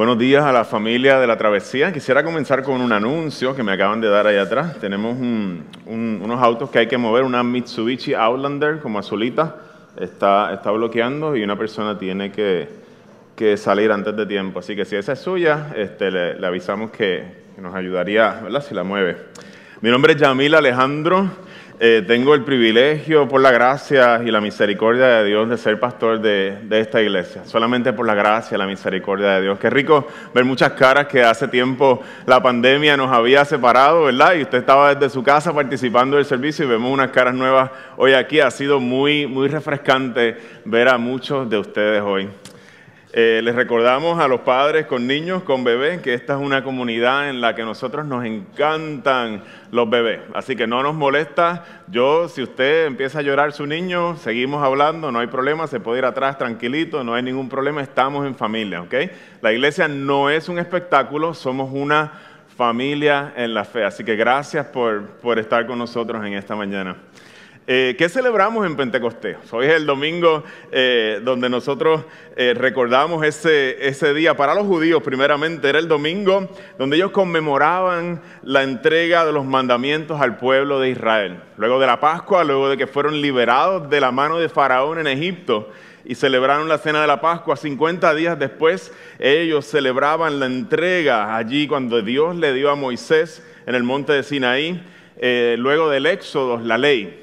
Buenos días a la familia de la travesía. Quisiera comenzar con un anuncio que me acaban de dar ahí atrás. Tenemos unos autos que hay que mover, una Mitsubishi Outlander como azulita, está, está bloqueando y una persona tiene que, salir antes de tiempo. Así que si esa es suya, este, le, avisamos que, que, nos ayudaría, ¿verdad? Si la mueve. Mi nombre es Yamil Alejandro. Eh, tengo el privilegio, por la gracia y la misericordia de Dios, de ser pastor de, esta iglesia. Solamente por la gracia y la misericordia de Dios. Qué rico ver muchas caras que hace tiempo la pandemia nos había separado, ¿verdad? Y usted estaba desde su casa participando del servicio y vemos unas caras nuevas hoy aquí. Ha sido muy, muy refrescante ver a muchos de ustedes hoy. Eh, les recordamos a los padres con niños, con bebés, que esta es una comunidad en la que nosotros nos encantan los bebés. Así que no nos molesta. Yo, si usted empieza a llorar su niño, seguimos hablando, no hay problema, se puede ir atrás tranquilito, no hay ningún problema, estamos en familia, ¿ok? La iglesia no es un espectáculo, somos una familia en la fe. Así que gracias por, por estar con nosotros en esta mañana. Eh, ¿Qué celebramos en Pentecostés? Hoy es el domingo eh, donde nosotros eh, recordamos ese, ese día. Para los judíos, primeramente, era el domingo donde ellos conmemoraban la entrega de los mandamientos al pueblo de Israel. Luego de la Pascua, luego de que fueron liberados de la mano de Faraón en Egipto y celebraron la cena de la Pascua. 50 días después, ellos celebraban la entrega allí cuando Dios le dio a Moisés en el monte de Sinaí, luego del Éxodo, la ley.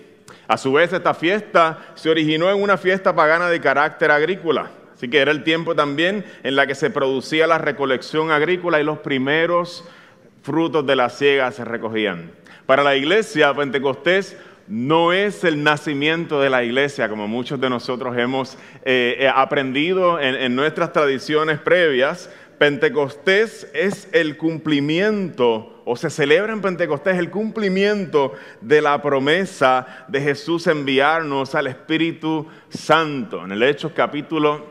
A su vez, esta fiesta se originó en una fiesta pagana de carácter agrícola. Así que era el tiempo también en la que se producía la recolección agrícola y los primeros frutos de la siega se recogían. Para la iglesia, Pentecostés no es el nacimiento de la iglesia, como muchos de nosotros hemos eh, eh, aprendido en nuestras tradiciones previas. Pentecostés es el cumplimiento o se celebra en Pentecostés el cumplimiento de la promesa de Jesús enviarnos al Espíritu Santo. En el Hechos capítulo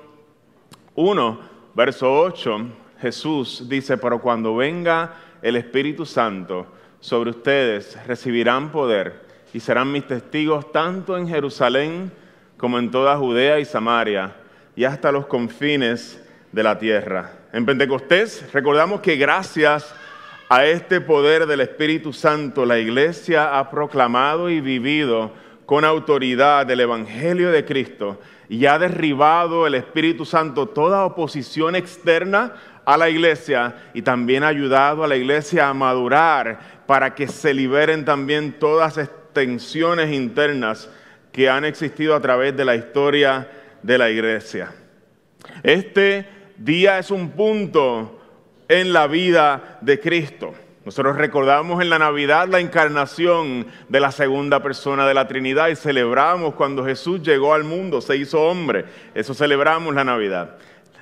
1, verso 8, Jesús dice, pero cuando venga el Espíritu Santo sobre ustedes, recibirán poder y serán mis testigos tanto en Jerusalén como en toda Judea y Samaria y hasta los confines de la tierra. En Pentecostés recordamos que gracias a este poder del Espíritu Santo, la iglesia ha proclamado y vivido con autoridad el Evangelio de Cristo y ha derribado el Espíritu Santo toda oposición externa a la iglesia y también ha ayudado a la iglesia a madurar para que se liberen también todas las tensiones internas que han existido a través de la historia de la iglesia. Este día es un punto en la vida de Cristo. Nosotros recordamos en la Navidad la encarnación de la segunda persona de la Trinidad y celebramos cuando Jesús llegó al mundo, se hizo hombre. Eso celebramos la Navidad.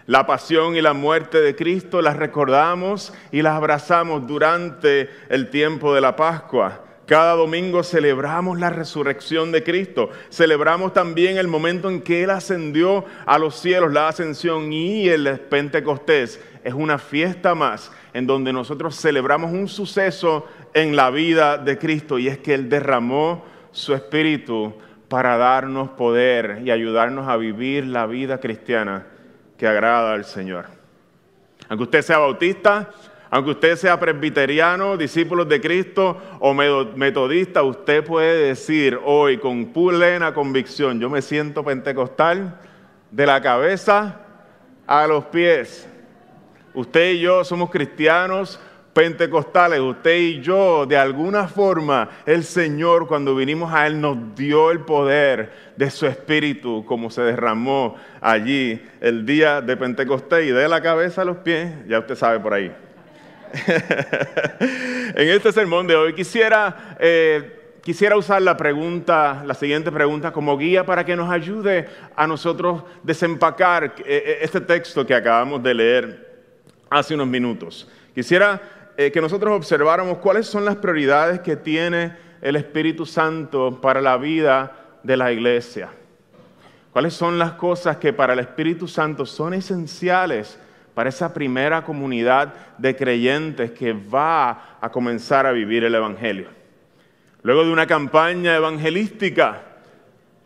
La pasión y la muerte de Cristo las recordamos y las abrazamos durante el tiempo de la Pascua. Cada domingo celebramos la resurrección de Cristo. Celebramos también el momento en que Él ascendió a los cielos, la ascensión y el Pentecostés. Es una fiesta más en donde nosotros celebramos un suceso en la vida de Cristo y es que Él derramó su espíritu para darnos poder y ayudarnos a vivir la vida cristiana que agrada al Señor. Aunque usted sea bautista, aunque usted sea presbiteriano, discípulo de Cristo o metodista, usted puede decir hoy con plena convicción, yo me siento pentecostal de la cabeza a los pies. Usted y yo somos cristianos pentecostales, usted y yo, de alguna forma, el Señor cuando vinimos a Él nos dio el poder de su Espíritu, como se derramó allí el día de Pentecostés. Y de la cabeza a los pies, ya usted sabe por ahí. en este sermón de hoy quisiera... Eh, quisiera usar la pregunta, la siguiente pregunta como guía para que nos ayude a nosotros desempacar eh, eh, este texto que acabamos de leer hace unos minutos. Quisiera eh, que nosotros observáramos cuáles son las prioridades que tiene el Espíritu Santo para la vida de la iglesia. ¿Cuáles son las cosas que para el Espíritu Santo son esenciales para esa primera comunidad de creyentes que va a comenzar a vivir el Evangelio? Luego de una campaña evangelística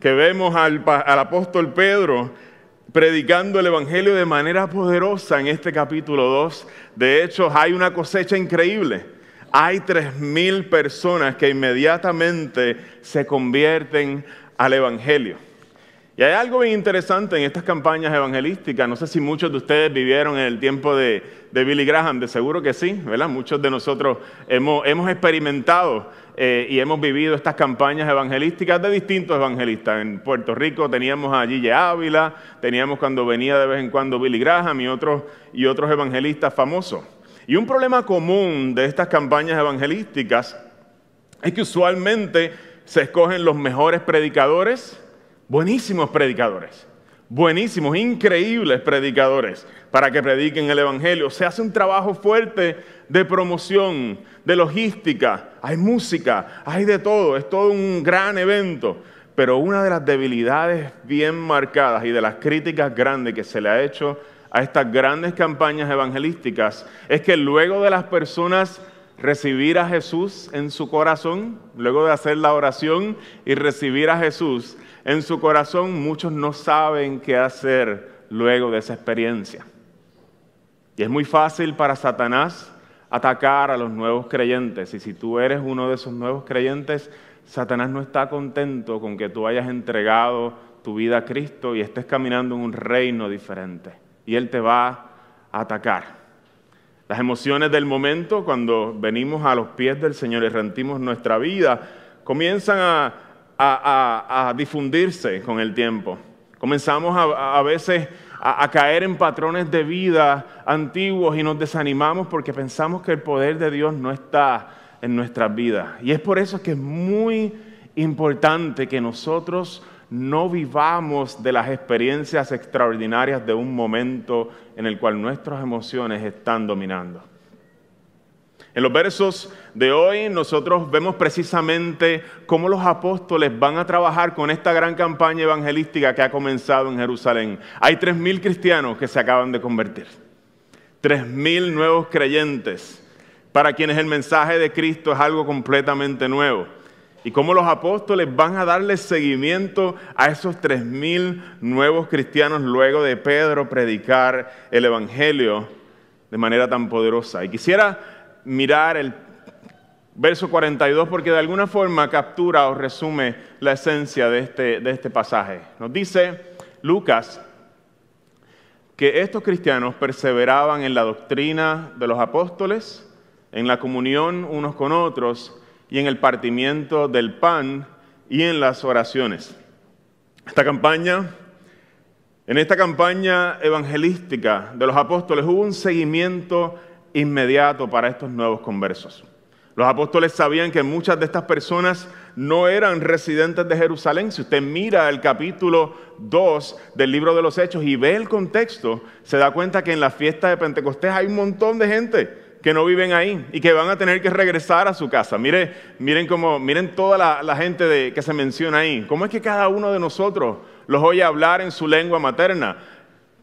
que vemos al, al apóstol Pedro predicando el Evangelio de manera poderosa en este capítulo 2. De hecho, hay una cosecha increíble. Hay tres mil personas que inmediatamente se convierten al Evangelio. Y hay algo bien interesante en estas campañas evangelísticas. No sé si muchos de ustedes vivieron en el tiempo de, Billy Graham, de seguro que sí, ¿verdad? Muchos de nosotros hemos, hemos experimentado eh, y hemos vivido estas campañas evangelísticas de distintos evangelistas. En Puerto Rico teníamos a Gille Ávila, teníamos cuando venía de vez en cuando Billy Graham y otros, y otros evangelistas famosos. Y un problema común de estas campañas evangelísticas es que usualmente se escogen los mejores predicadores, buenísimos predicadores, buenísimos, increíbles predicadores para que prediquen el Evangelio. Se hace un trabajo fuerte de promoción, de logística, hay música, hay de todo, es todo un gran evento. Pero una de las debilidades bien marcadas y de las críticas grandes que se le ha hecho a estas grandes campañas evangelísticas es que luego de las personas recibir a Jesús en su corazón, luego de hacer la oración y recibir a Jesús, en su corazón muchos no saben qué hacer luego de esa experiencia. Y es muy fácil para Satanás atacar a los nuevos creyentes. Y si tú eres uno de esos nuevos creyentes, Satanás no está contento con que tú hayas entregado tu vida a Cristo y estés caminando en un reino diferente. Y Él te va a atacar. Las emociones del momento, cuando venimos a los pies del Señor y rentimos nuestra vida, comienzan a a, difundirse con el tiempo. Comenzamos a, veces a, caer en patrones de vida antiguos y nos desanimamos porque pensamos que el poder de Dios no está en nuestras vidas. Y es por eso que es muy importante que nosotros no vivamos de las experiencias extraordinarias de un momento en el cual nuestras emociones están dominando. En los versos de hoy nosotros vemos precisamente cómo los apóstoles van a trabajar con esta gran campaña evangelística que ha comenzado en Jerusalén. Hay tres mil cristianos que se acaban de convertir. Tres mil nuevos creyentes para quienes el mensaje de Cristo es algo completamente nuevo. Y cómo los apóstoles van a darle seguimiento a esos tres mil nuevos cristianos luego de Pedro predicar el Evangelio de manera tan poderosa. Y quisiera mirar el verso 42 porque de alguna forma captura o resume la esencia de este, de este pasaje. Nos dice Lucas que estos cristianos perseveraban en la doctrina de los apóstoles, en la comunión unos con otros y en el partimiento del pan y en las oraciones. Esta campaña, en esta campaña evangelística de los apóstoles hubo un seguimiento inmediato para estos nuevos conversos. Los apóstoles sabían que muchas de estas personas no eran residentes de Jerusalén. Si usted mira el capítulo 2 del libro de los Hechos y ve el contexto, se da cuenta que en la fiesta de Pentecostés hay un montón de gente que no viven ahí y que van a tener que regresar a su casa. Miren, miren, cómo, miren toda la, gente que se menciona ahí. ¿Cómo es que cada uno de nosotros los oye hablar en su lengua materna?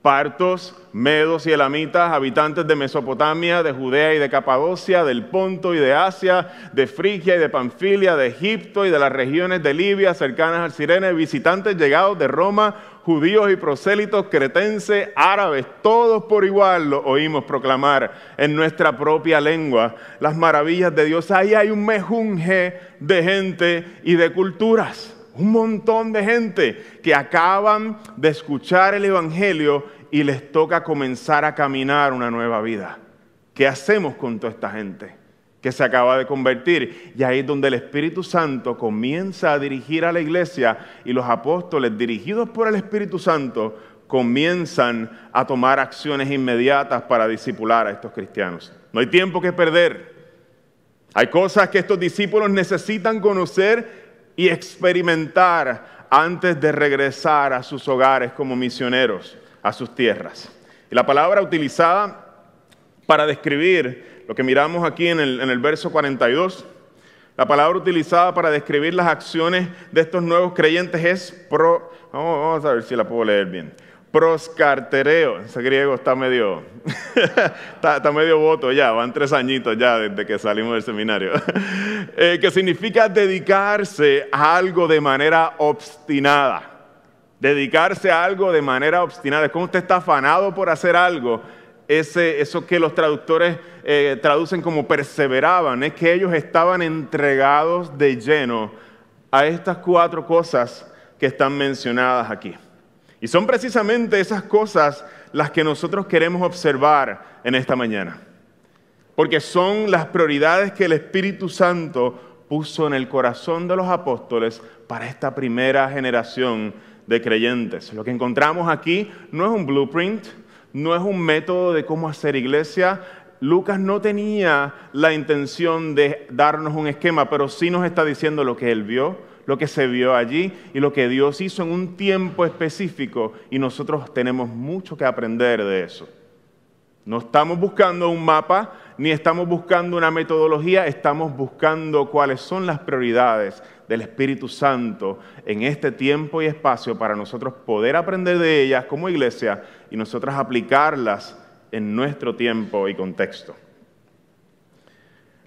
Partos, medos y elamitas, habitantes de Mesopotamia, de Judea y de Capadocia, del Ponto y de Asia, de Frigia y de Panfilia, de Egipto y de las regiones de Libia cercanas al Sirene, visitantes llegados de Roma, judíos y prosélitos, cretenses, árabes, todos por igual lo oímos proclamar en nuestra propia lengua las maravillas de Dios. Ahí hay un mejunje de gente y de culturas. Un montón de gente que acaban de escuchar el Evangelio y les toca comenzar a caminar una nueva vida. ¿Qué hacemos con toda esta gente que se acaba de convertir? Y ahí es donde el Espíritu Santo comienza a dirigir a la iglesia y los apóstoles, dirigidos por el Espíritu Santo, comienzan a tomar acciones inmediatas para disipular a estos cristianos. No hay tiempo que perder. Hay cosas que estos discípulos necesitan conocer y experimentar antes de regresar a sus hogares como misioneros, a sus tierras. Y la palabra utilizada para describir lo que miramos aquí en el, verso 42, la palabra utilizada para describir las acciones de estos nuevos creyentes es pro, vamos a ver si la puedo leer bien, proscartereo, ese griego está medio, está, medio voto ya, van tres añitos ya desde que salimos del seminario, eh, que significa dedicarse a algo de manera obstinada, dedicarse a algo de manera obstinada, es como usted está afanado por hacer algo, ese, eso que los traductores eh, traducen como perseveraban, es que ellos estaban entregados de lleno a estas cuatro cosas que están mencionadas aquí. Y son precisamente esas cosas las que nosotros queremos observar en esta mañana. Porque son las prioridades que el Espíritu Santo puso en el corazón de los apóstoles para esta primera generación de creyentes. Lo que encontramos aquí no es un blueprint, no es un método de cómo hacer iglesia. Lucas no tenía la intención de darnos un esquema, pero sí nos está diciendo lo que él vio, lo que se vio allí y lo que Dios hizo en un tiempo específico y nosotros tenemos mucho que aprender de eso. No estamos buscando un mapa ni estamos buscando una metodología, estamos buscando cuáles son las prioridades del Espíritu Santo en este tiempo y espacio para nosotros poder aprender de ellas como iglesia y nosotros aplicarlas en nuestro tiempo y contexto.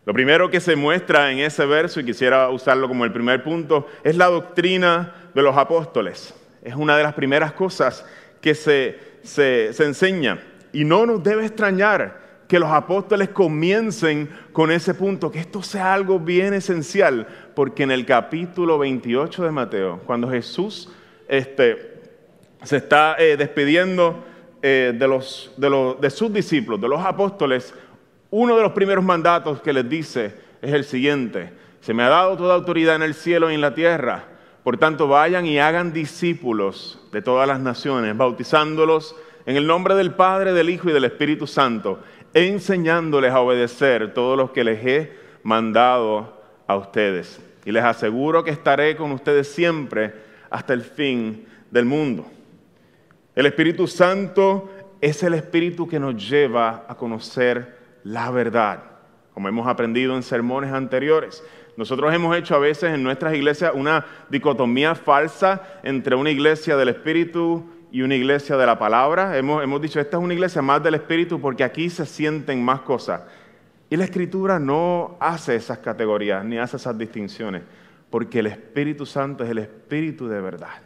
Lo primero que se muestra en ese verso, y quisiera usarlo como el primer punto, es la doctrina de los apóstoles. Es una de las primeras cosas que se, se, enseña. Y no nos debe extrañar que los apóstoles comiencen con ese punto, que esto sea algo bien esencial, porque en el capítulo 28 de Mateo, cuando Jesús este, se está eh, despidiendo eh, de, los, de, los, de sus discípulos, de los apóstoles, uno de los primeros mandatos que les dice es el siguiente, se me ha dado toda autoridad en el cielo y en la tierra, por tanto vayan y hagan discípulos de todas las naciones, bautizándolos en el nombre del Padre, del Hijo y del Espíritu Santo, enseñándoles a obedecer todos los que les he mandado a ustedes. Y les aseguro que estaré con ustedes siempre hasta el fin del mundo. El Espíritu Santo es el Espíritu que nos lleva a conocer la verdad, como hemos aprendido en sermones anteriores. Nosotros hemos hecho a veces en nuestras iglesias una dicotomía falsa entre una iglesia del Espíritu y una iglesia de la palabra. Hemos, hemos dicho, esta es una iglesia más del Espíritu porque aquí se sienten más cosas. Y la Escritura no hace esas categorías ni hace esas distinciones, porque el Espíritu Santo es el Espíritu de verdad.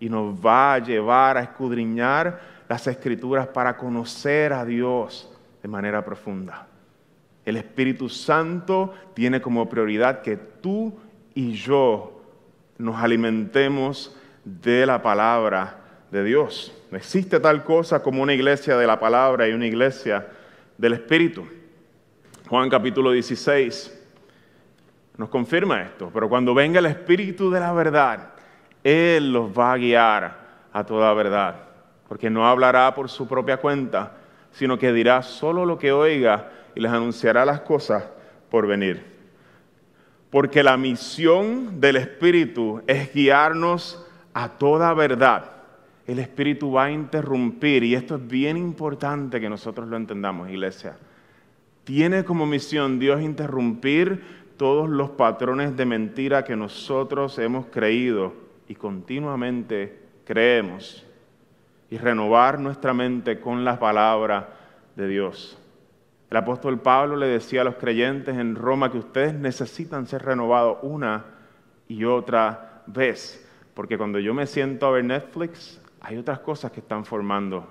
Y nos va a llevar a escudriñar las Escrituras para conocer a Dios de manera profunda. El Espíritu Santo tiene como prioridad que tú y yo nos alimentemos de la palabra de Dios. No existe tal cosa como una iglesia de la palabra y una iglesia del Espíritu. Juan capítulo 16 nos confirma esto, pero cuando venga el Espíritu de la verdad, Él los va a guiar a toda verdad, porque no hablará por su propia cuenta, sino que dirá solo lo que oiga y les anunciará las cosas por venir. Porque la misión del Espíritu es guiarnos a toda verdad. El Espíritu va a interrumpir, y esto es bien importante que nosotros lo entendamos, iglesia. Tiene como misión Dios interrumpir todos los patrones de mentira que nosotros hemos creído y continuamente creemos y renovar nuestra mente con la palabra de Dios. El apóstol Pablo le decía a los creyentes en Roma que ustedes necesitan ser renovados una y otra vez, porque cuando yo me siento a ver Netflix, hay otras cosas que están formando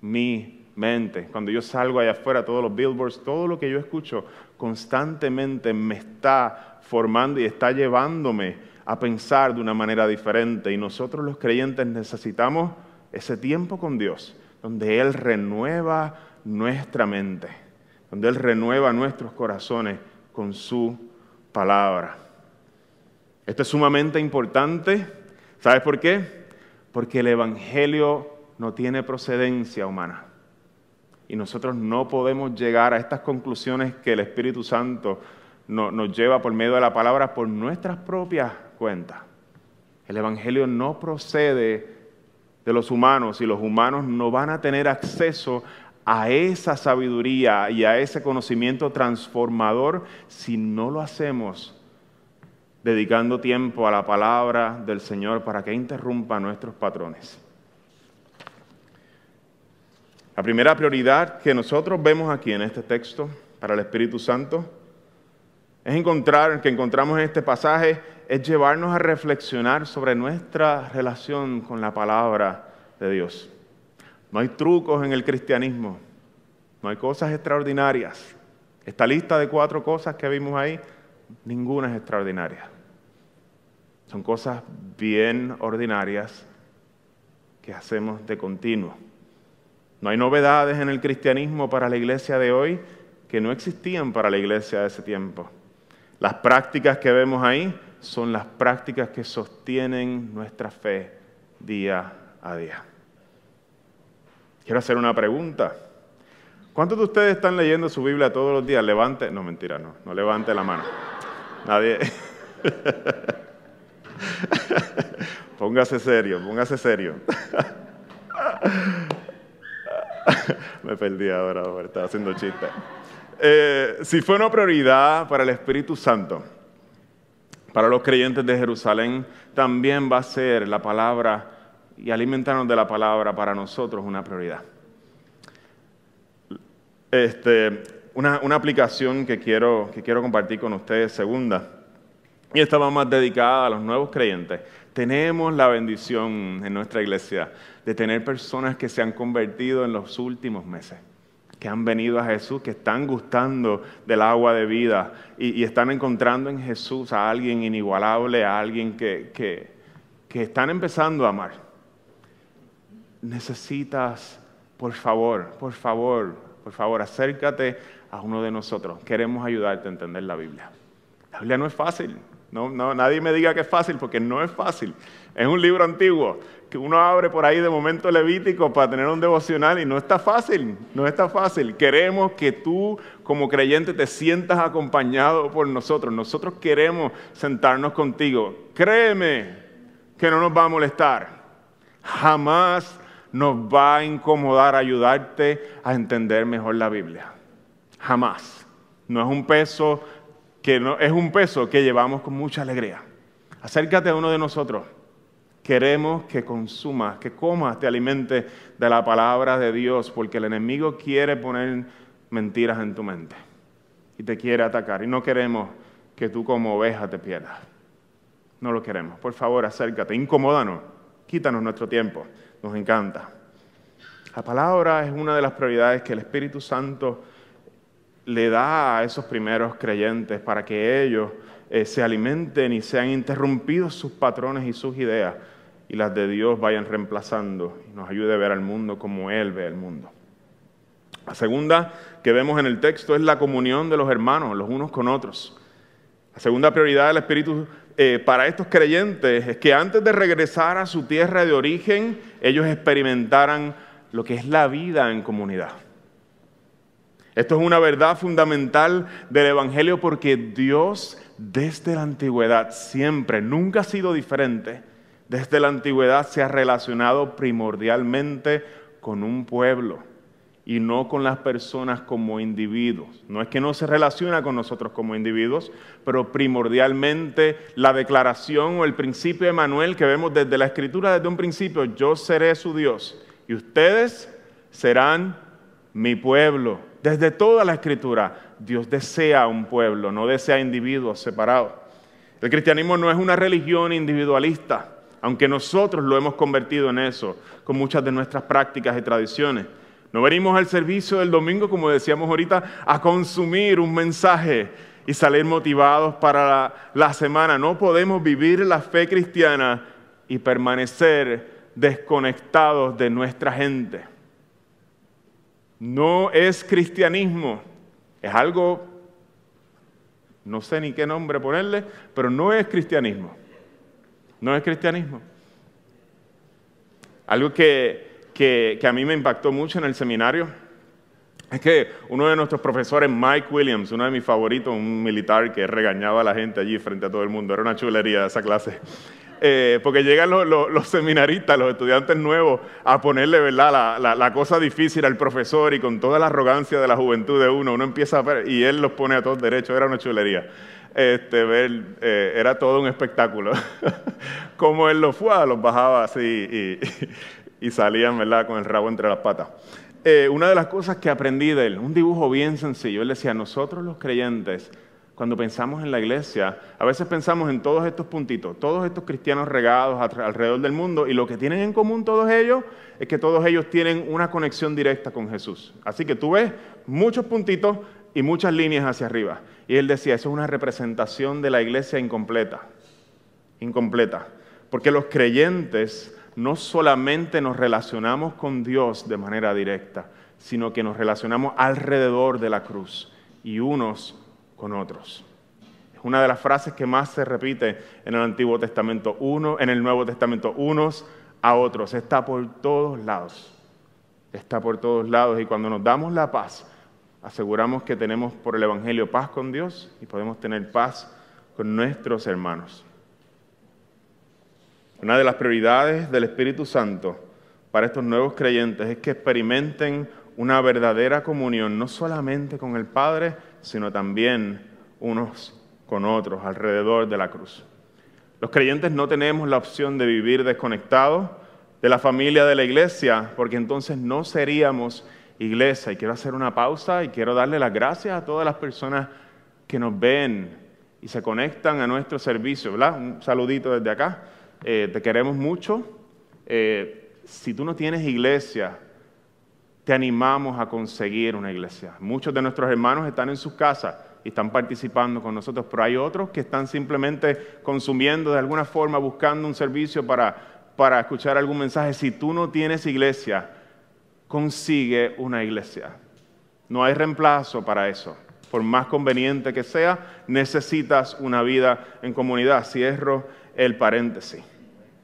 mi mente. Cuando yo salgo allá afuera, todos los billboards, todo lo que yo escucho constantemente me está formando y está llevándome a pensar de una manera diferente. Y nosotros los creyentes necesitamos ese tiempo con Dios, donde Él renueva nuestra mente. donde Él renueva nuestros corazones con su palabra. Esto es sumamente importante. ¿Sabes por qué? Porque el Evangelio no tiene procedencia humana. Y nosotros no podemos llegar a estas conclusiones que el Espíritu Santo nos lleva por medio de la palabra por nuestras propias cuentas. El Evangelio no procede de los humanos y los humanos no van a tener acceso a esa sabiduría y a ese conocimiento transformador si no lo hacemos dedicando tiempo a la palabra del Señor para que interrumpa nuestros patrones. La primera prioridad que nosotros vemos aquí en este texto para el Espíritu Santo es encontrar, que encontramos en este pasaje, es llevarnos a reflexionar sobre nuestra relación con la palabra de Dios. No hay trucos en el cristianismo, no hay cosas extraordinarias. Esta lista de cuatro cosas que vimos ahí, ninguna es extraordinaria. Son cosas bien ordinarias que hacemos de continuo. No hay novedades en el cristianismo para la iglesia de hoy que no existían para la iglesia de ese tiempo. Las prácticas que vemos ahí son las prácticas que sostienen nuestra fe día a día. Quiero hacer una pregunta. ¿Cuántos de ustedes están leyendo su Biblia todos los días? Levante, no mentira, no, no levante la mano. Nadie. póngase serio, póngase serio. Me perdí ahora, estaba haciendo chiste. Eh, si fue una prioridad para el Espíritu Santo, para los creyentes de Jerusalén, también va a ser la palabra y alimentarnos de la palabra para nosotros una prioridad. Este, una, aplicación que quiero, que quiero compartir con ustedes, segunda, y esta va más dedicada a los nuevos creyentes. Tenemos la bendición en nuestra iglesia de tener personas que se han convertido en los últimos meses, que han venido a Jesús, que están gustando del agua de vida y, están encontrando en Jesús a alguien inigualable, a alguien que, que están empezando a amar. Necesitas, por favor, por favor, por favor, acércate a uno de nosotros. Queremos ayudarte a entender la Biblia. La Biblia no es fácil. No, no, nadie me diga que es fácil porque no es fácil. Es un libro antiguo que uno abre por ahí de momento levítico para tener un devocional y no está fácil, no está fácil. Queremos que tú como creyente te sientas acompañado por nosotros. Nosotros queremos sentarnos contigo. Créeme que no nos va a molestar. Jamás nos va a incomodar ayudarte a entender mejor la Biblia. Jamás. No es un peso que no, es un peso que llevamos con mucha alegría. Acércate a uno de nosotros. Queremos que consumas, que comas, te alimentes de la palabra de Dios, porque el enemigo quiere poner mentiras en tu mente y te quiere atacar. Y no queremos que tú como oveja te pierdas. No lo queremos. Por favor, acércate, incomódanos, quítanos nuestro tiempo. Nos encanta. La palabra es una de las prioridades que el Espíritu Santo le da a esos primeros creyentes para que ellos eh, se alimenten y sean interrumpidos sus patrones y sus ideas y las de Dios vayan reemplazando y nos ayude a ver al mundo como Él ve el mundo. La segunda que vemos en el texto es la comunión de los hermanos, los unos con otros. La segunda prioridad del Espíritu eh, para estos creyentes es que antes de regresar a su tierra de origen, ellos experimentaran lo que es la vida en comunidad. Esto es una verdad fundamental del Evangelio porque Dios desde la antigüedad siempre, nunca ha sido diferente, desde la antigüedad se ha relacionado primordialmente con un pueblo y no con las personas como individuos. No es que no se relaciona con nosotros como individuos, pero primordialmente la declaración o el principio de Manuel que vemos desde la escritura, desde un principio, yo seré su Dios y ustedes serán mi pueblo. Desde toda la escritura, Dios desea un pueblo, no desea individuos separados. El cristianismo no es una religión individualista, aunque nosotros lo hemos convertido en eso con muchas de nuestras prácticas y tradiciones. No venimos al servicio del domingo, como decíamos ahorita, a consumir un mensaje y salir motivados para la, la semana. No podemos vivir la fe cristiana y permanecer desconectados de nuestra gente. No es cristianismo Es algo, no sé ni qué nombre ponerle, pero no es cristianismo. No es cristianismo. Algo que, que, a mí me impactó mucho en el seminario es que uno de nuestros profesores, Mike Williams, uno de mis favoritos, un militar que regañaba a la gente allí frente a todo el mundo, era una chulería esa clase. Eh, porque llegan los, seminaristas, los estudiantes nuevos, a ponerle ¿verdad? La, cosa difícil al profesor y con toda la arrogancia de la juventud de uno, uno empieza a y él los pone a todos derechos, era una chulería. Este, ver, eh, era todo un espectáculo. Como él los fue, los bajaba así y, y salían ¿verdad? con el rabo entre las patas. Eh, una de las cosas que aprendí de él, un dibujo bien sencillo, él decía, nosotros los creyentes, cuando pensamos en la iglesia, a veces pensamos en todos estos puntitos, todos estos cristianos regados alrededor del mundo, y lo que tienen en común todos ellos es que todos ellos tienen una conexión directa con Jesús. Así que tú ves muchos puntitos y muchas líneas hacia arriba. Y él decía, eso es una representación de la iglesia incompleta, incompleta, porque los creyentes no solamente nos relacionamos con Dios de manera directa, sino que nos relacionamos alrededor de la cruz y unos con otros. Es una de las frases que más se repite en el Antiguo Testamento, uno en el Nuevo Testamento, unos a otros. Está por todos lados. Está por todos lados y cuando nos damos la paz, aseguramos que tenemos por el Evangelio paz con Dios y podemos tener paz con nuestros hermanos. Una de las prioridades del Espíritu Santo para estos nuevos creyentes es que experimenten una verdadera comunión, no solamente con el Padre, sino también unos con otros alrededor de la cruz. Los creyentes no tenemos la opción de vivir desconectados de la familia de la iglesia, porque entonces no seríamos iglesia. Y quiero hacer una pausa y quiero darle las gracias a todas las personas que nos ven y se conectan a nuestro servicio, ¿verdad? Un saludito desde acá. Eh, te queremos mucho. Eh, si tú no tienes iglesia, te animamos a conseguir una iglesia. Muchos de nuestros hermanos están en sus casas y están participando con nosotros, pero hay otros que están simplemente consumiendo de alguna forma, buscando un servicio para, para escuchar algún mensaje. Si tú no tienes iglesia, consigue una iglesia. No hay reemplazo para eso. Por más conveniente que sea, necesitas una vida en comunidad. Cierro el paréntesis.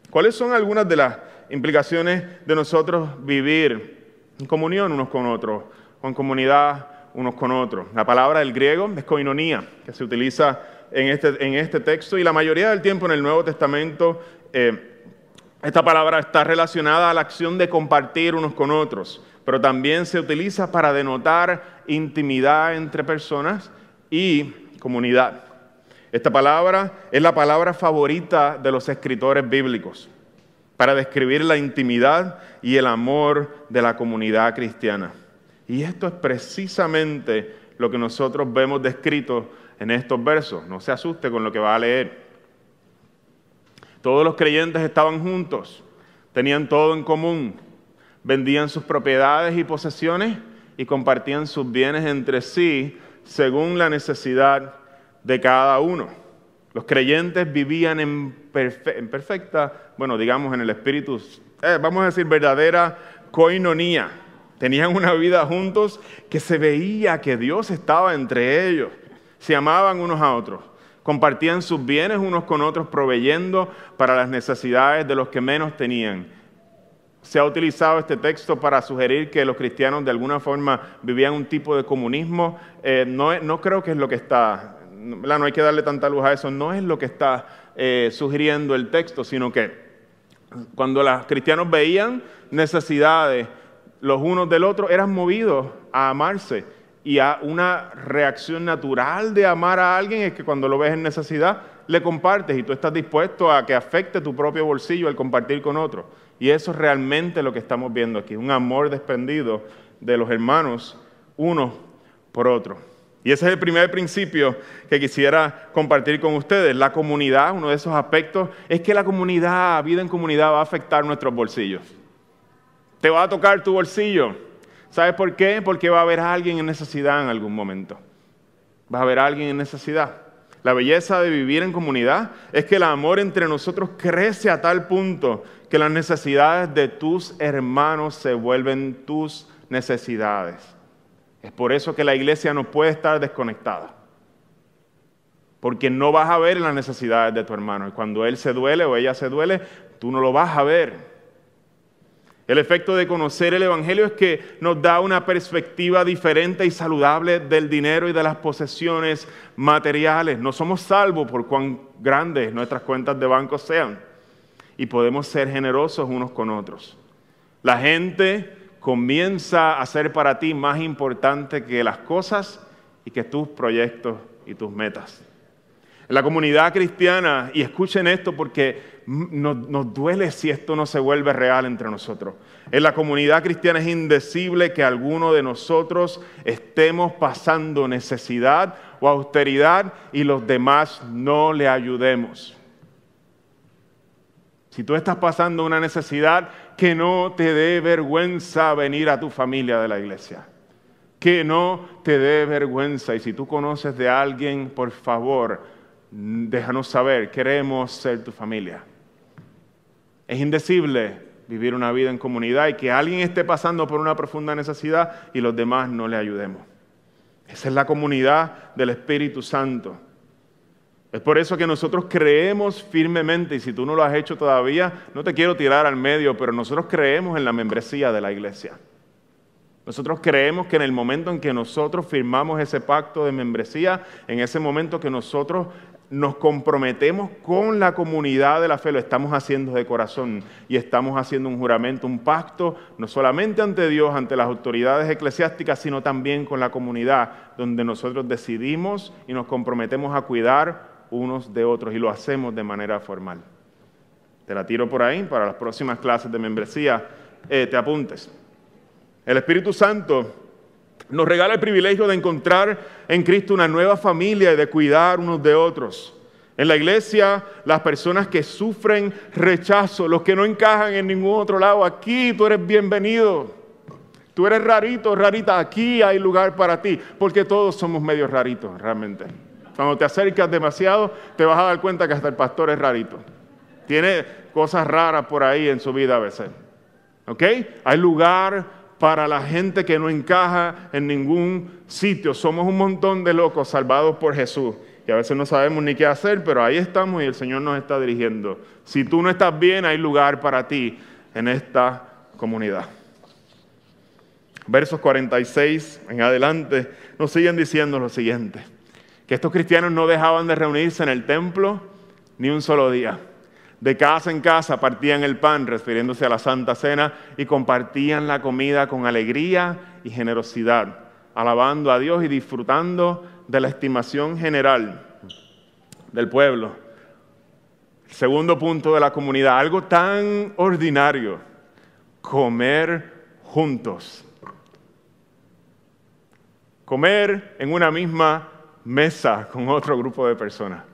¿Cuáles son algunas de las implicaciones de nosotros vivir en comunión unos con otros, con comunidad unos con otros? La palabra del griego es koinonía, que se utiliza en este, en este texto y la mayoría del tiempo en el Nuevo Testamento eh, esta palabra está relacionada a la acción de compartir unos con otros, pero también se utiliza para denotar intimidad entre personas y comunidad. Esta palabra es la palabra favorita de los escritores bíblicos para describir la intimidad y el amor de la comunidad cristiana. Y esto es precisamente lo que nosotros vemos descrito en estos versos. No se asuste con lo que va a leer. Todos los creyentes estaban juntos, tenían todo en común, vendían sus propiedades y posesiones y compartían sus bienes entre sí según la necesidad de cada uno. Los creyentes vivían en, perfecta, bueno, digamos en el espíritu, eh, vamos a decir verdadera coinonía. Tenían una vida juntos que se veía que Dios estaba entre ellos. Se amaban unos a otros. Compartían sus bienes unos con otros, proveyendo para las necesidades de los que menos tenían. Se ha utilizado este texto para sugerir que los cristianos de alguna forma vivían un tipo de comunismo. Eh, no, no creo que es lo que está no hay que darle tanta luz a eso, no es lo que está eh, sugiriendo el texto, sino que cuando los cristianos veían necesidades los unos del otro, eran movidos a amarse. Y a una reacción natural de amar a alguien es que cuando lo ves en necesidad, le compartes y tú estás dispuesto a que afecte tu propio bolsillo al compartir con otro. Y eso es realmente lo que estamos viendo aquí, un amor desprendido de los hermanos uno por otro. Y ese es el primer principio que quisiera compartir con ustedes. La comunidad, uno de esos aspectos, es que la comunidad, vida en comunidad, va a afectar nuestros bolsillos. Te va a tocar tu bolsillo. ¿Sabes por qué? Porque va a haber alguien en necesidad en algún momento. Va a haber alguien en necesidad. La belleza de vivir en comunidad es que el amor entre nosotros crece a tal punto que las necesidades de tus hermanos se vuelven tus necesidades. Es por eso que la iglesia no puede estar desconectada. Porque no vas a ver las necesidades de tu hermano. Y cuando él se duele o ella se duele, tú no lo vas a ver. El efecto de conocer el Evangelio es que nos da una perspectiva diferente y saludable del dinero y de las posesiones materiales. No somos salvos por cuán grandes nuestras cuentas de banco sean. Y podemos ser generosos unos con otros. La gente comienza a ser para ti más importante que las cosas y que tus proyectos y tus metas. En la comunidad cristiana, y escuchen esto porque nos, duele si esto no se vuelve real entre nosotros. En la comunidad cristiana es indecible que alguno de nosotros estemos pasando necesidad o austeridad y los demás no le ayudemos. Si tú estás pasando una necesidad, que no te dé vergüenza venir a tu familia de la iglesia. Que no te dé vergüenza. Y si tú conoces de alguien, por favor, déjanos saber, queremos ser tu familia. Es indecible vivir una vida en comunidad y que alguien esté pasando por una profunda necesidad y los demás no le ayudemos. Esa es la comunidad del Espíritu Santo. Es por eso que nosotros creemos firmemente, y si tú no lo has hecho todavía, no te quiero tirar al medio, pero nosotros creemos en la membresía de la iglesia. Nosotros creemos que en el momento en que nosotros firmamos ese pacto de membresía, en ese momento que nosotros nos comprometemos con la comunidad de la fe, lo estamos haciendo de corazón y estamos haciendo un juramento, un pacto, no solamente ante Dios, ante las autoridades eclesiásticas, sino también con la comunidad, donde nosotros decidimos y nos comprometemos a cuidar unos de otros y lo hacemos de manera formal. Te la tiro por ahí para las próximas clases de membresía, eh, te apuntes. El Espíritu Santo nos regala el privilegio de encontrar en Cristo una nueva familia y de cuidar unos de otros. En la iglesia, las personas que sufren rechazo, los que no encajan en ningún otro lado, aquí tú eres bienvenido. Tú eres rarito, rarita, aquí hay lugar para ti, porque todos somos medio raritos realmente. Cuando te acercas demasiado, te vas a dar cuenta que hasta el pastor es rarito. Tiene cosas raras por ahí en su vida a veces. ¿Ok? Hay lugar para la gente que no encaja en ningún sitio. Somos un montón de locos salvados por Jesús. Y a veces no sabemos ni qué hacer, pero ahí estamos y el Señor nos está dirigiendo. Si tú no estás bien, hay lugar para ti en esta comunidad. Versos 46 en adelante nos siguen diciendo lo siguiente, que estos cristianos no dejaban de reunirse en el templo ni un solo día de casa en casa partían el pan, refiriéndose a la Santa Cena, y compartían la comida con alegría y generosidad, alabando a Dios y disfrutando de la estimación general del pueblo. segundo punto de la comunidad, algo tan ordinario, comer juntos. Comer en una misma mesa con otro grupo de personas.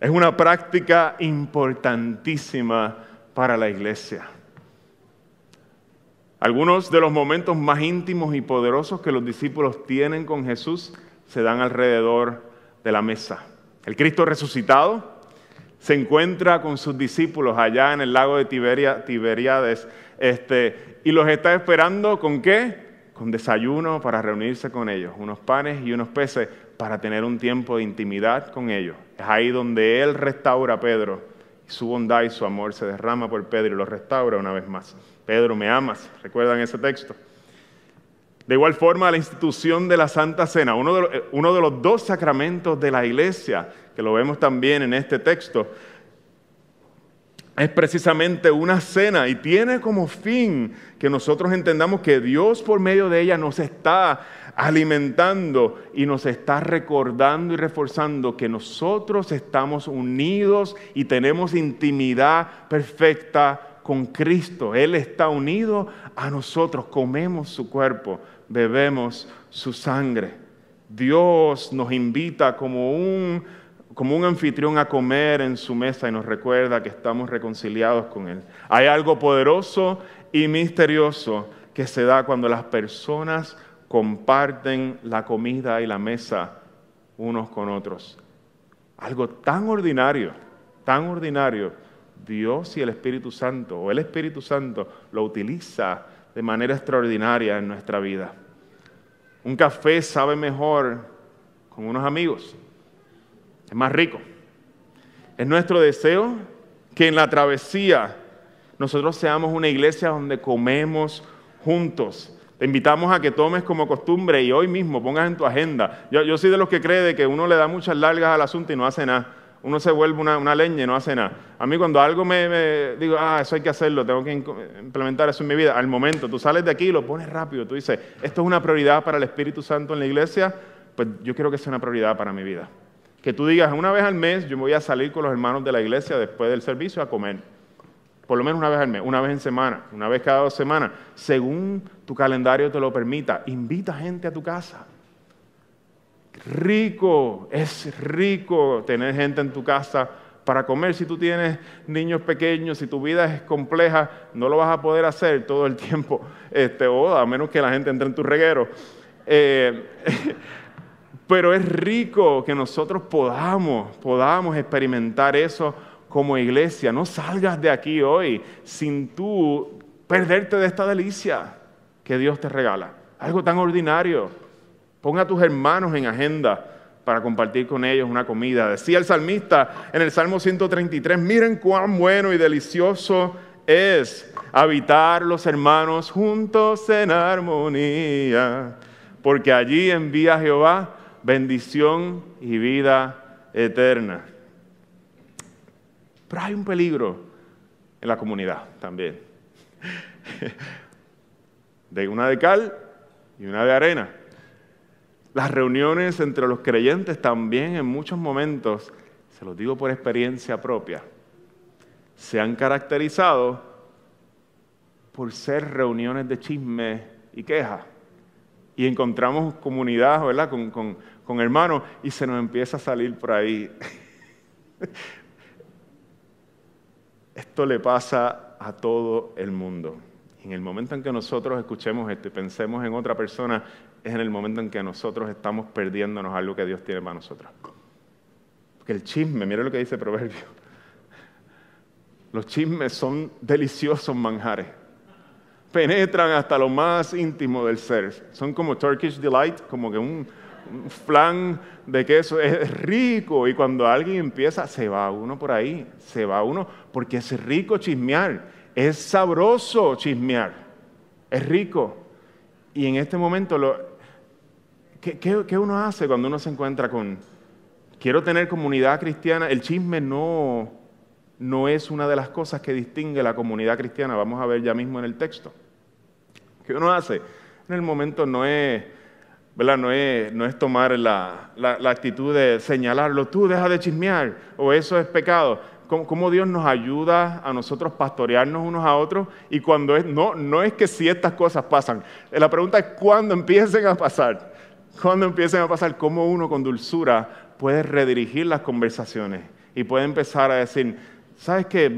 Es una práctica importantísima para la iglesia. Algunos de los momentos más íntimos y poderosos que los discípulos tienen con Jesús se dan alrededor de la mesa. El Cristo resucitado se encuentra con sus discípulos allá en el lago de Tiberia, Tiberiades este, y los está esperando con qué? Con desayuno para reunirse con ellos, unos panes y unos peces para tener un tiempo de intimidad con ellos. Es ahí donde Él restaura a Pedro su bondad y su amor se derrama por Pedro y lo restaura una vez más. Pedro, me amas. ¿Recuerdan ese texto? De igual forma, la institución de la Santa Cena, uno de, de los dos sacramentos de la iglesia, que lo vemos también en este texto, es precisamente una cena y tiene como fin que nosotros entendamos que Dios por medio de ella nos está alimentando y nos está recordando y reforzando que nosotros estamos unidos y tenemos intimidad perfecta con Cristo. Él está unido a nosotros, comemos su cuerpo, bebemos su sangre. Dios nos invita como un como un anfitrión a comer en su mesa y nos recuerda que estamos reconciliados con Él. Hay algo poderoso y misterioso que se da cuando las personas comparten la comida y la mesa unos con otros. Algo tan ordinario, tan ordinario, Dios y el Espíritu Santo, o el Espíritu Santo, lo utiliza de manera extraordinaria en nuestra vida. Un café sabe mejor con unos amigos. Es más rico. Es nuestro deseo que en la travesía nosotros seamos una iglesia donde comemos juntos. Te invitamos a que tomes como costumbre y hoy mismo pongas en tu agenda. Yo, soy de los que cree que uno le da muchas largas al asunto y no hace nada. Uno se vuelve una, leña y no hace nada. A mí cuando algo me, digo, ah, eso hay que hacerlo, tengo que implementar eso en mi vida, al momento, tú sales de aquí y lo pones rápido, tú dices, esto es una prioridad para el Espíritu Santo en la iglesia, pues yo quiero que sea una prioridad para mi vida. Que tú digas, una vez al mes yo me voy a salir con los hermanos de la iglesia después del servicio a comer. Por lo menos una vez al mes, una vez en semana, una vez cada dos semanas, según tu calendario te lo permita. Invita gente a tu casa. Rico, es rico tener gente en tu casa para comer. Si tú tienes niños pequeños, si tu vida es compleja, no lo vas a poder hacer todo el tiempo, este, o a menos que la gente entre en tu reguero. Eh, Pero es rico que nosotros podamos, podamos experimentar eso como iglesia. No salgas de aquí hoy sin tú perderte de esta delicia que Dios te regala. Algo tan ordinario. Ponga a tus hermanos en agenda para compartir con ellos una comida. Decía el salmista en el Salmo 133, miren cuán bueno y delicioso es habitar los hermanos juntos en armonía, porque allí envía Jehová bendición y vida eterna. Pero hay un peligro en la comunidad también. De una de cal y una de arena. Las reuniones entre los creyentes también en muchos momentos, se los digo por experiencia propia, se han caracterizado por ser reuniones de chisme y queja y encontramos comunidad, ¿verdad? Con, hermanos y se nos empieza a salir por ahí. Esto le pasa a todo el mundo. En el momento en que nosotros escuchemos esto y pensemos en otra persona, es en el momento en que nosotros estamos perdiéndonos algo que Dios tiene para nosotros. Porque el chisme, mire lo que dice el Proverbio. Los chismes son deliciosos manjares penetran hasta lo más íntimo del ser. Son como Turkish Delight, como que un, flan de queso. Es rico y cuando alguien empieza, se va uno por ahí, se va uno, porque es rico chismear, es sabroso chismear, es rico. Y en este momento, lo, ¿qué, qué uno hace cuando uno se encuentra con, quiero tener comunidad cristiana? El chisme no no es una de las cosas que distingue la comunidad cristiana. Vamos a ver ya mismo en el texto. ¿Qué uno hace? En el momento no es, ¿verdad? No es, no es tomar la, actitud de señalarlo, tú deja de chismear, o eso es pecado. ¿Cómo, Dios nos ayuda a nosotros pastorearnos unos a otros? Y cuando es, no, no es que si estas cosas pasan. La pregunta es cuándo empiecen a pasar. Cuando empiecen a pasar, cómo uno con dulzura puede redirigir las conversaciones y puede empezar a decir, ¿sabes qué?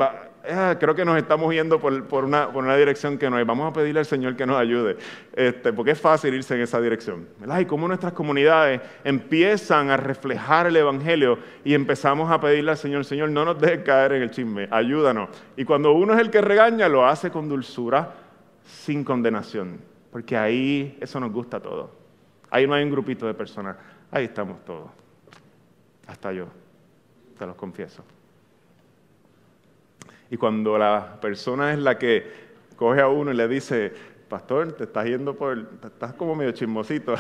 Ah, creo que nos estamos yendo por, una, dirección que no hay. Vamos a pedirle al Señor que nos ayude, este, porque es fácil irse en esa dirección. Y cómo nuestras comunidades empiezan a reflejar el Evangelio y empezamos a pedirle al Señor, Señor, no nos dejes caer en el chisme, ayúdanos. Y cuando uno es el que regaña, lo hace con dulzura, sin condenación, porque ahí eso nos gusta a todos. Ahí no hay un grupito de personas, ahí estamos todos. Hasta yo, te los confieso. Y cuando la persona es la que coge a uno y le dice, pastor, te estás yendo por, estás como medio chismosito,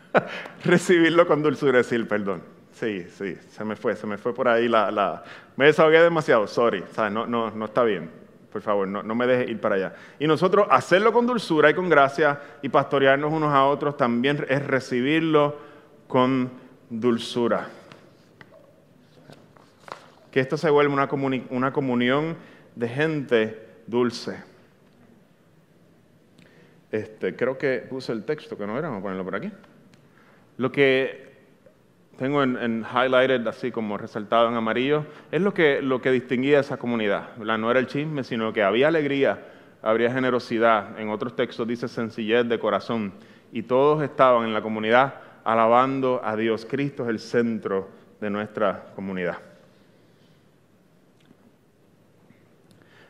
recibirlo con dulzura decir, perdón. Sí, sí, se me fue, se me fue por ahí la... Me desahogué demasiado, sorry, No, no, no está bien, por favor, no, no me dejes ir para allá. Y nosotros hacerlo con dulzura y con gracia y pastorearnos unos a otros también es recibirlo con dulzura que esto se vuelva una, comunión de gente dulce. Este, creo que puse el texto que no era, vamos a ponerlo por aquí. Lo que tengo en, highlighted, así como resaltado en amarillo, es lo que, lo que distinguía a esa comunidad. No era el chisme, sino que había alegría, habría generosidad. En otros textos dice sencillez de corazón. Y todos estaban en la comunidad alabando a Dios. Cristo es el centro de nuestra comunidad.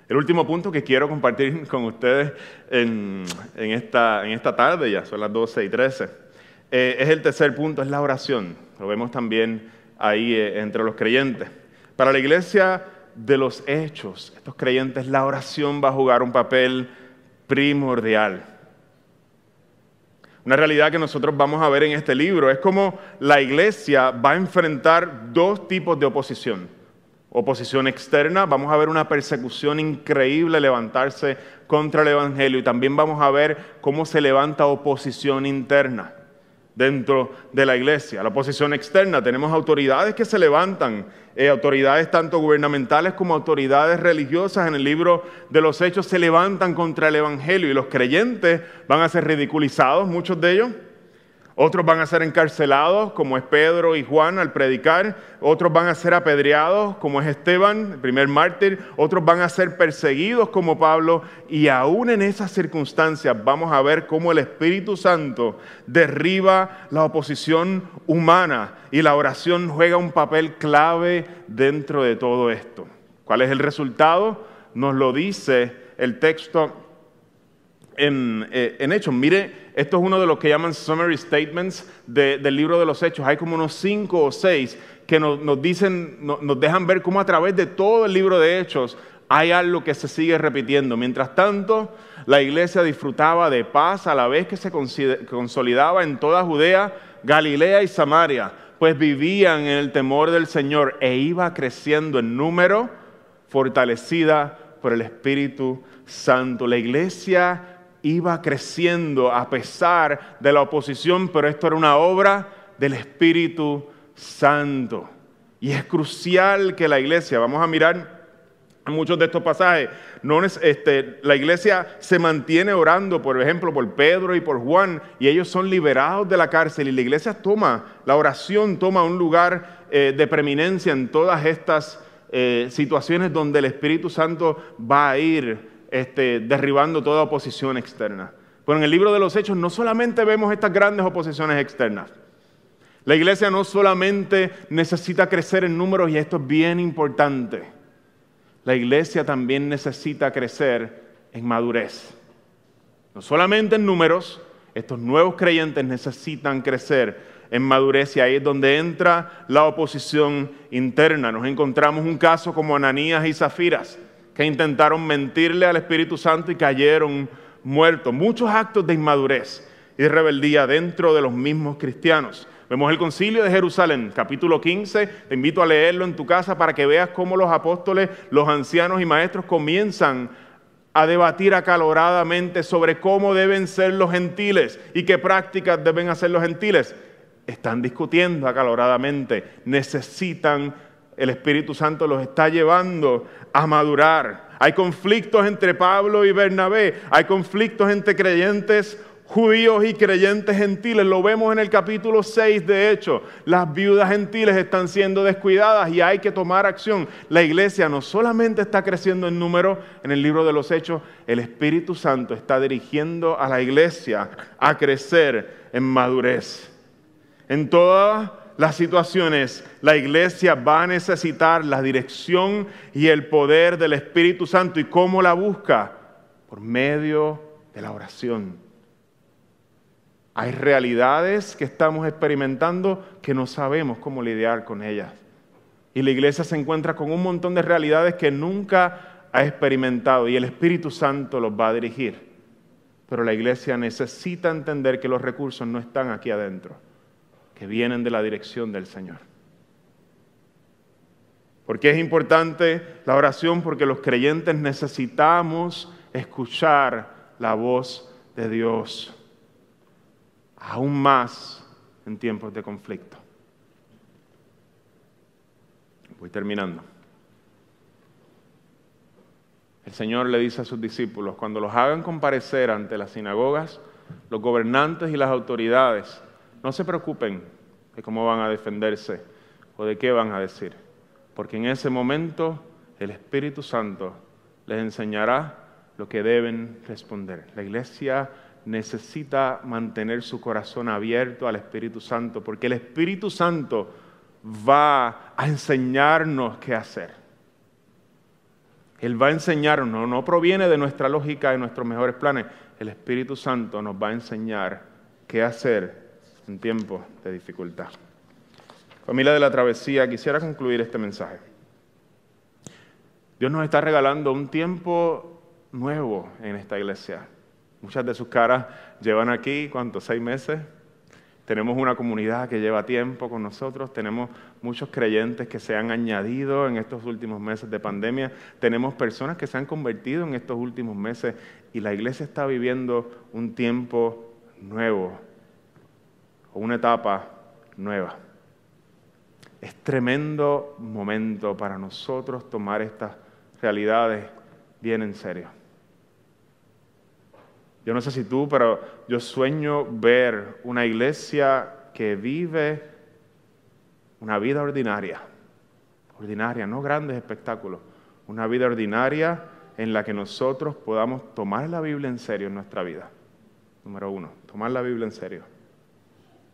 El último punto que quiero compartir con ustedes en, esta, tarde, ya son las 12 y 13, eh, es el tercer punto, es la oración. Lo vemos también ahí eh, entre los creyentes. Para la iglesia de los hechos, estos creyentes, la oración va a jugar un papel primordial. Una realidad que nosotros vamos a ver en este libro es como la iglesia va a enfrentar dos tipos de oposición. Oposición externa, vamos a ver una persecución increíble levantarse contra el Evangelio y también vamos a ver cómo se levanta oposición interna dentro de la iglesia. La oposición externa, tenemos autoridades que se levantan, eh, autoridades tanto gubernamentales como autoridades religiosas en el libro de los Hechos se levantan contra el Evangelio y los creyentes van a ser ridiculizados, muchos de ellos, otros van a ser encarcelados, como es Pedro y Juan al predicar. Otros van a ser apedreados, como es Esteban, el primer mártir. Otros van a ser perseguidos, como Pablo. Y aún en esas circunstancias vamos a ver cómo el Espíritu Santo derriba la oposición humana y la oración juega un papel clave dentro de todo esto. ¿Cuál es el resultado? Nos lo dice el texto en, eh, Hechos. Mire esto es uno de los que llaman summary statements del libro de los Hechos. Hay como unos cinco o seis que nos, dicen, nos dejan ver cómo a través de todo el libro de Hechos hay algo que se sigue repitiendo. Mientras tanto, la iglesia disfrutaba de paz a la vez que se consolidaba en toda Judea, Galilea y Samaria, pues vivían en el temor del Señor e iba creciendo en número, fortalecida por el Espíritu Santo. La iglesia iba creciendo a pesar de la oposición, pero esto era una obra del Espíritu Santo. Y es crucial que la iglesia, vamos a mirar muchos de estos pasajes, no este, la iglesia se mantiene orando, por ejemplo, por Pedro y por Juan, y ellos son liberados de la cárcel, y la iglesia toma, la oración toma un lugar eh, de preeminencia en todas estas eh, situaciones donde el Espíritu Santo va a ir este, derribando toda oposición externa. Pero en el libro de los Hechos no solamente vemos estas grandes oposiciones externas. La iglesia no solamente necesita crecer en números, y esto es bien importante. La iglesia también necesita crecer en madurez. No solamente en números, estos nuevos creyentes necesitan crecer en madurez y ahí es donde entra la oposición interna. Nos encontramos un caso como Ananías y Zafiras que intentaron mentirle al Espíritu Santo y cayeron muertos. Muchos actos de inmadurez y rebeldía dentro de los mismos cristianos. Vemos el concilio de Jerusalén, capítulo 15. Te invito a leerlo en tu casa para que veas cómo los apóstoles, los ancianos y maestros comienzan a debatir acaloradamente sobre cómo deben ser los gentiles y qué prácticas deben hacer los gentiles. Están discutiendo acaloradamente, necesitan el Espíritu Santo los está llevando a madurar. Hay conflictos entre Pablo y Bernabé, hay conflictos entre creyentes judíos y creyentes gentiles. Lo vemos en el capítulo 6, de hecho. Las viudas gentiles están siendo descuidadas y hay que tomar acción. La iglesia no solamente está creciendo en número en el libro de los Hechos, el Espíritu Santo está dirigiendo a la iglesia a crecer en madurez. En toda las situaciones, la iglesia va a necesitar la dirección y el poder del Espíritu Santo. ¿Y cómo la busca? Por medio de la oración. Hay realidades que estamos experimentando que no sabemos cómo lidiar con ellas. Y la iglesia se encuentra con un montón de realidades que nunca ha experimentado y el Espíritu Santo los va a dirigir. Pero la iglesia necesita entender que los recursos no están aquí adentro que vienen de la dirección del Señor. ¿Por qué es importante la oración? Porque los creyentes necesitamos escuchar la voz de Dios, aún más en tiempos de conflicto. Voy terminando. El Señor le dice a sus discípulos, cuando los hagan comparecer ante las sinagogas, los gobernantes y las autoridades, no se preocupen de cómo van a defenderse o de qué van a decir, porque en ese momento el Espíritu Santo les enseñará lo que deben responder. La iglesia necesita mantener su corazón abierto al Espíritu Santo, porque el Espíritu Santo va a enseñarnos qué hacer. Él va a enseñarnos, no proviene de nuestra lógica y nuestros mejores planes. El Espíritu Santo nos va a enseñar qué hacer en tiempos de dificultad. Familia de la travesía, quisiera concluir este mensaje. Dios nos está regalando un tiempo nuevo en esta iglesia. Muchas de sus caras llevan aquí, ¿cuántos? ¿Seis meses? Tenemos una comunidad que lleva tiempo con nosotros, tenemos muchos creyentes que se han añadido en estos últimos meses de pandemia, tenemos personas que se han convertido en estos últimos meses y la iglesia está viviendo un tiempo nuevo, una etapa nueva. Es tremendo momento para nosotros tomar estas realidades bien en serio. Yo no sé si tú, pero yo sueño ver una iglesia que vive una vida ordinaria. Ordinaria, no grandes espectáculos. Una vida ordinaria en la que nosotros podamos tomar la Biblia en serio en nuestra vida. Número uno, tomar la Biblia en serio.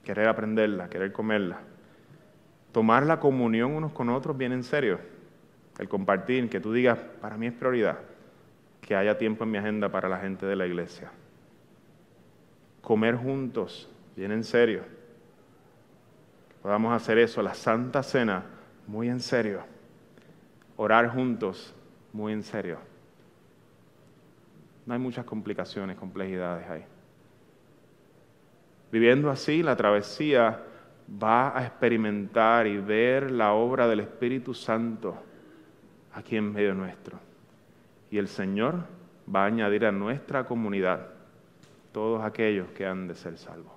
Querer aprenderla, querer comerla. Tomar la comunión unos con otros bien en serio. El compartir, que tú digas, para mí es prioridad que haya tiempo en mi agenda para la gente de la iglesia comer juntos, bien en serio. Podamos hacer eso, la Santa Cena, muy en serio. Orar juntos, muy en serio. No hay muchas complicaciones, complejidades ahí. Viviendo así, la travesía va a experimentar y ver la obra del Espíritu Santo aquí en medio nuestro. Y el Señor va a añadir a nuestra comunidad todos aquellos que han de ser salvos.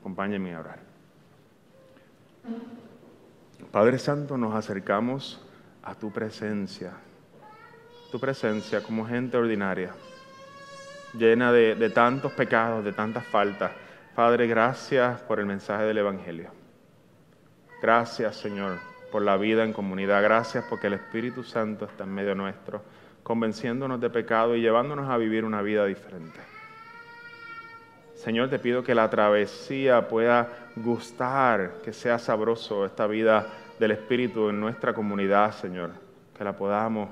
Acompáñenme a orar. Padre Santo, nos acercamos a tu presencia, tu presencia como gente ordinaria, llena de, de tantos pecados, de tantas faltas. Padre, gracias por el mensaje del Evangelio. Gracias, Señor, por la vida en comunidad. Gracias porque el Espíritu Santo está en medio nuestro, convenciéndonos de pecado y llevándonos a vivir una vida diferente. Señor, te pido que la travesía pueda gustar, que sea sabroso esta vida del Espíritu en nuestra comunidad, Señor, que la podamos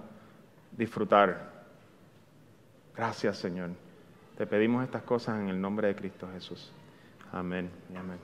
disfrutar. Gracias, Señor. Te pedimos estas cosas en el nombre de Cristo Jesús. Amen. Amen.